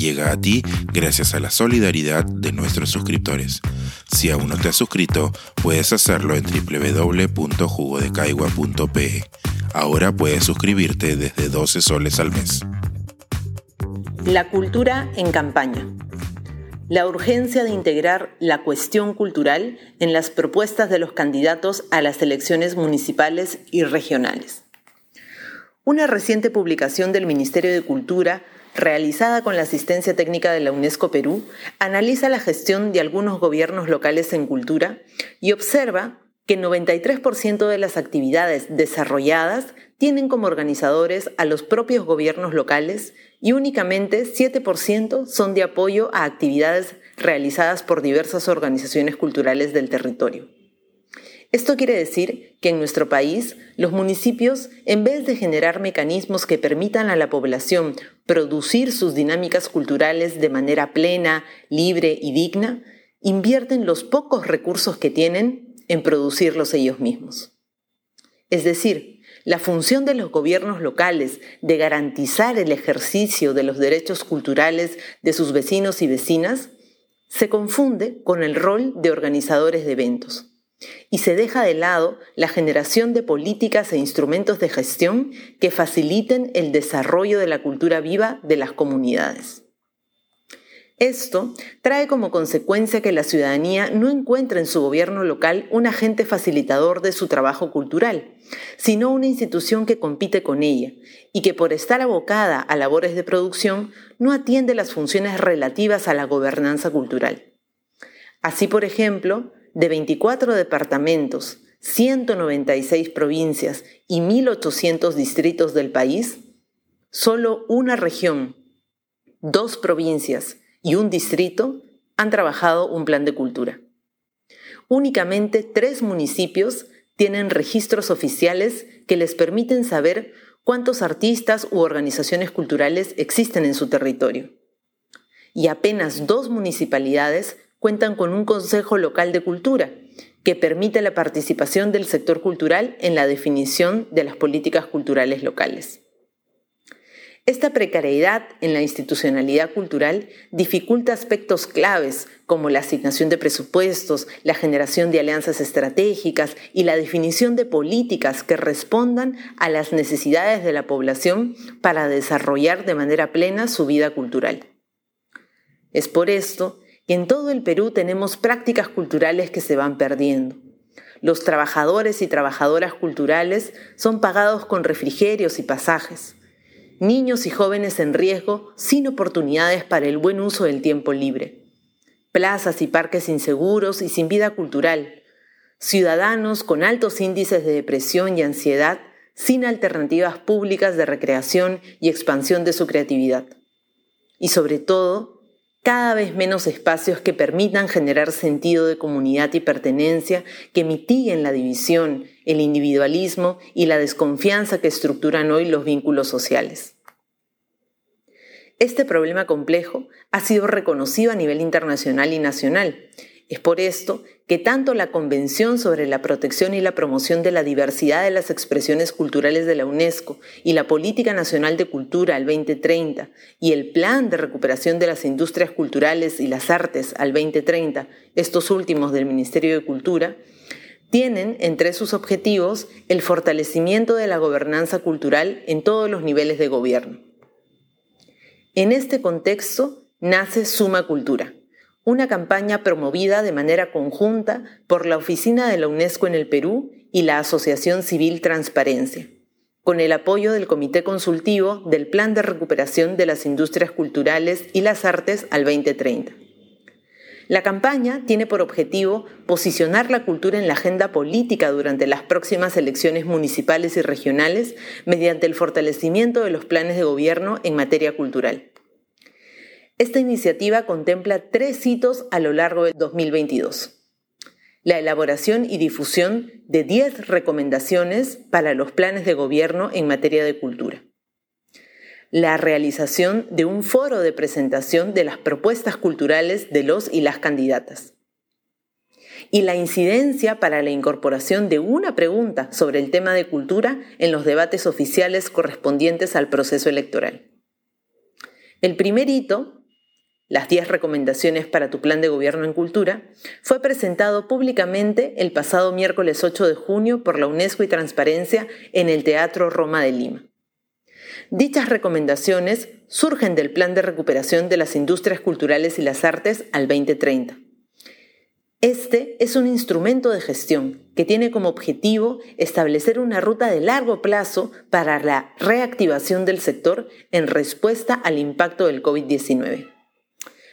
llega a ti gracias a la solidaridad de nuestros suscriptores. Si aún no te has suscrito, puedes hacerlo en www.jugodecaigua.pe. Ahora puedes suscribirte desde 12 soles al mes. La cultura en campaña. La urgencia de integrar la cuestión cultural en las propuestas de los candidatos a las elecciones municipales y regionales. Una reciente publicación del Ministerio de Cultura, realizada con la asistencia técnica de la UNESCO Perú, analiza la gestión de algunos gobiernos locales en cultura y observa que el 93% de las actividades desarrolladas tienen como organizadores a los propios gobiernos locales y únicamente 7% son de apoyo a actividades realizadas por diversas organizaciones culturales del territorio. Esto quiere decir que en nuestro país los municipios, en vez de generar mecanismos que permitan a la población producir sus dinámicas culturales de manera plena, libre y digna, invierten los pocos recursos que tienen en producirlos ellos mismos. Es decir, la función de los gobiernos locales de garantizar el ejercicio de los derechos culturales de sus vecinos y vecinas se confunde con el rol de organizadores de eventos y se deja de lado la generación de políticas e instrumentos de gestión que faciliten el desarrollo de la cultura viva de las comunidades. Esto trae como consecuencia que la ciudadanía no encuentre en su gobierno local un agente facilitador de su trabajo cultural, sino una institución que compite con ella y que por estar abocada a labores de producción no atiende las funciones relativas a la gobernanza cultural. Así, por ejemplo, de 24 departamentos, 196 provincias y 1.800 distritos del país, solo una región, dos provincias y un distrito han trabajado un plan de cultura. Únicamente tres municipios tienen registros oficiales que les permiten saber cuántos artistas u organizaciones culturales existen en su territorio. Y apenas dos municipalidades cuentan con un Consejo Local de Cultura, que permite la participación del sector cultural en la definición de las políticas culturales locales. Esta precariedad en la institucionalidad cultural dificulta aspectos claves como la asignación de presupuestos, la generación de alianzas estratégicas y la definición de políticas que respondan a las necesidades de la población para desarrollar de manera plena su vida cultural. Es por esto que en todo el Perú tenemos prácticas culturales que se van perdiendo. Los trabajadores y trabajadoras culturales son pagados con refrigerios y pasajes niños y jóvenes en riesgo sin oportunidades para el buen uso del tiempo libre, plazas y parques inseguros y sin vida cultural, ciudadanos con altos índices de depresión y ansiedad sin alternativas públicas de recreación y expansión de su creatividad. Y sobre todo, cada vez menos espacios que permitan generar sentido de comunidad y pertenencia, que mitiguen la división, el individualismo y la desconfianza que estructuran hoy los vínculos sociales. Este problema complejo ha sido reconocido a nivel internacional y nacional. Es por esto que tanto la Convención sobre la Protección y la Promoción de la Diversidad de las Expresiones Culturales de la UNESCO y la Política Nacional de Cultura al 2030 y el Plan de Recuperación de las Industrias Culturales y las Artes al 2030, estos últimos del Ministerio de Cultura, tienen entre sus objetivos el fortalecimiento de la gobernanza cultural en todos los niveles de gobierno. En este contexto nace Suma Cultura, una campaña promovida de manera conjunta por la Oficina de la UNESCO en el Perú y la Asociación Civil Transparencia, con el apoyo del Comité Consultivo del Plan de Recuperación de las Industrias Culturales y las Artes al 2030. La campaña tiene por objetivo posicionar la cultura en la agenda política durante las próximas elecciones municipales y regionales mediante el fortalecimiento de los planes de gobierno en materia cultural. Esta iniciativa contempla tres hitos a lo largo de 2022. La elaboración y difusión de 10 recomendaciones para los planes de gobierno en materia de cultura la realización de un foro de presentación de las propuestas culturales de los y las candidatas. Y la incidencia para la incorporación de una pregunta sobre el tema de cultura en los debates oficiales correspondientes al proceso electoral. El primer hito las 10 recomendaciones para tu plan de gobierno en cultura, fue presentado públicamente el pasado miércoles 8 de junio por la UNESCO y Transparencia en el Teatro Roma de Lima. Dichas recomendaciones surgen del Plan de Recuperación de las Industrias Culturales y las Artes al 2030. Este es un instrumento de gestión que tiene como objetivo establecer una ruta de largo plazo para la reactivación del sector en respuesta al impacto del COVID-19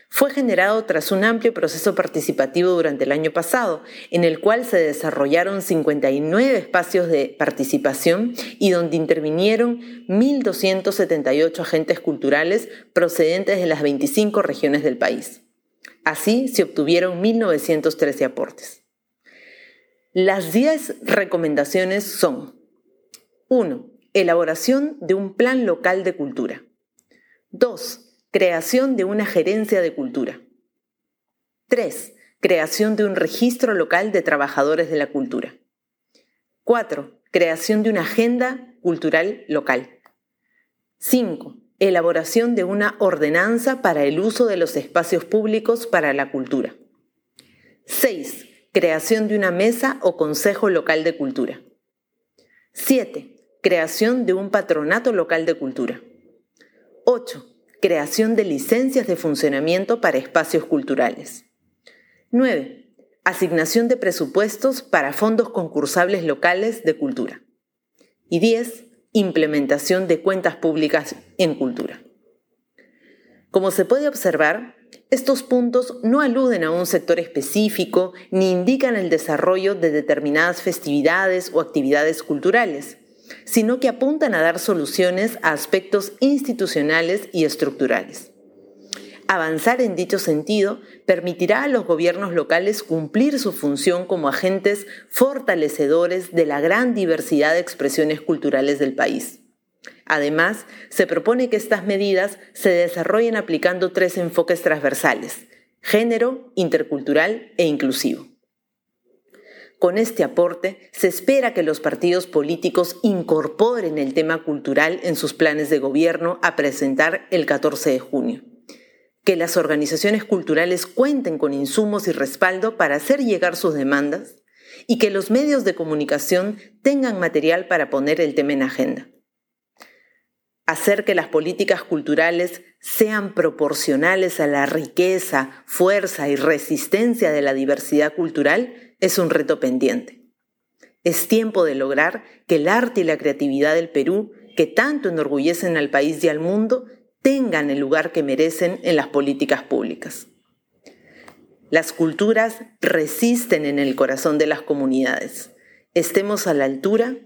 fue generado tras un amplio proceso participativo durante el año pasado, en el cual se desarrollaron 59 espacios de participación y donde intervinieron 1.278 agentes culturales procedentes de las 25 regiones del país. Así se obtuvieron 1.913 aportes. Las 10 recomendaciones son 1. Elaboración de un plan local de cultura. 2 Creación de una gerencia de cultura. 3. Creación de un registro local de trabajadores de la cultura. 4. Creación de una agenda cultural local. 5. Elaboración de una ordenanza para el uso de los espacios públicos para la cultura. 6. Creación de una mesa o consejo local de cultura. 7. Creación de un patronato local de cultura. 8 creación de licencias de funcionamiento para espacios culturales. 9. Asignación de presupuestos para fondos concursables locales de cultura. Y 10. Implementación de cuentas públicas en cultura. Como se puede observar, estos puntos no aluden a un sector específico ni indican el desarrollo de determinadas festividades o actividades culturales, sino que apuntan a dar soluciones a aspectos institucionales y estructurales. Avanzar en dicho sentido permitirá a los gobiernos locales cumplir su función como agentes fortalecedores de la gran diversidad de expresiones culturales del país. Además, se propone que estas medidas se desarrollen aplicando tres enfoques transversales, género, intercultural e inclusivo. Con este aporte, se espera que los partidos políticos incorporen el tema cultural en sus planes de gobierno a presentar el 14 de junio. Que las organizaciones culturales cuenten con insumos y respaldo para hacer llegar sus demandas y que los medios de comunicación tengan material para poner el tema en agenda. Hacer que las políticas culturales sean proporcionales a la riqueza, fuerza y resistencia de la diversidad cultural es un reto pendiente. Es tiempo de lograr que el arte y la creatividad del Perú, que tanto enorgullecen al país y al mundo, tengan el lugar que merecen en las políticas públicas. Las culturas resisten en el corazón de las comunidades. Estemos a la altura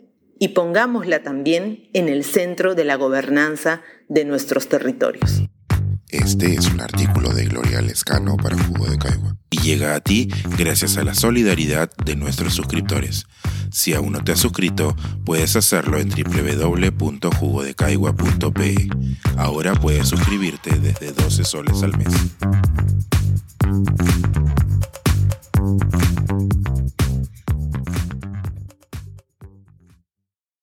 y pongámosla también en el centro de la gobernanza de nuestros territorios. Este es un artículo de Gloria Lescano para Jugo de Caigua y llega a ti gracias a la solidaridad de nuestros suscriptores. Si aún no te has suscrito, puedes hacerlo en www.jugodecaigua.pe. Ahora puedes suscribirte desde 12 soles al mes.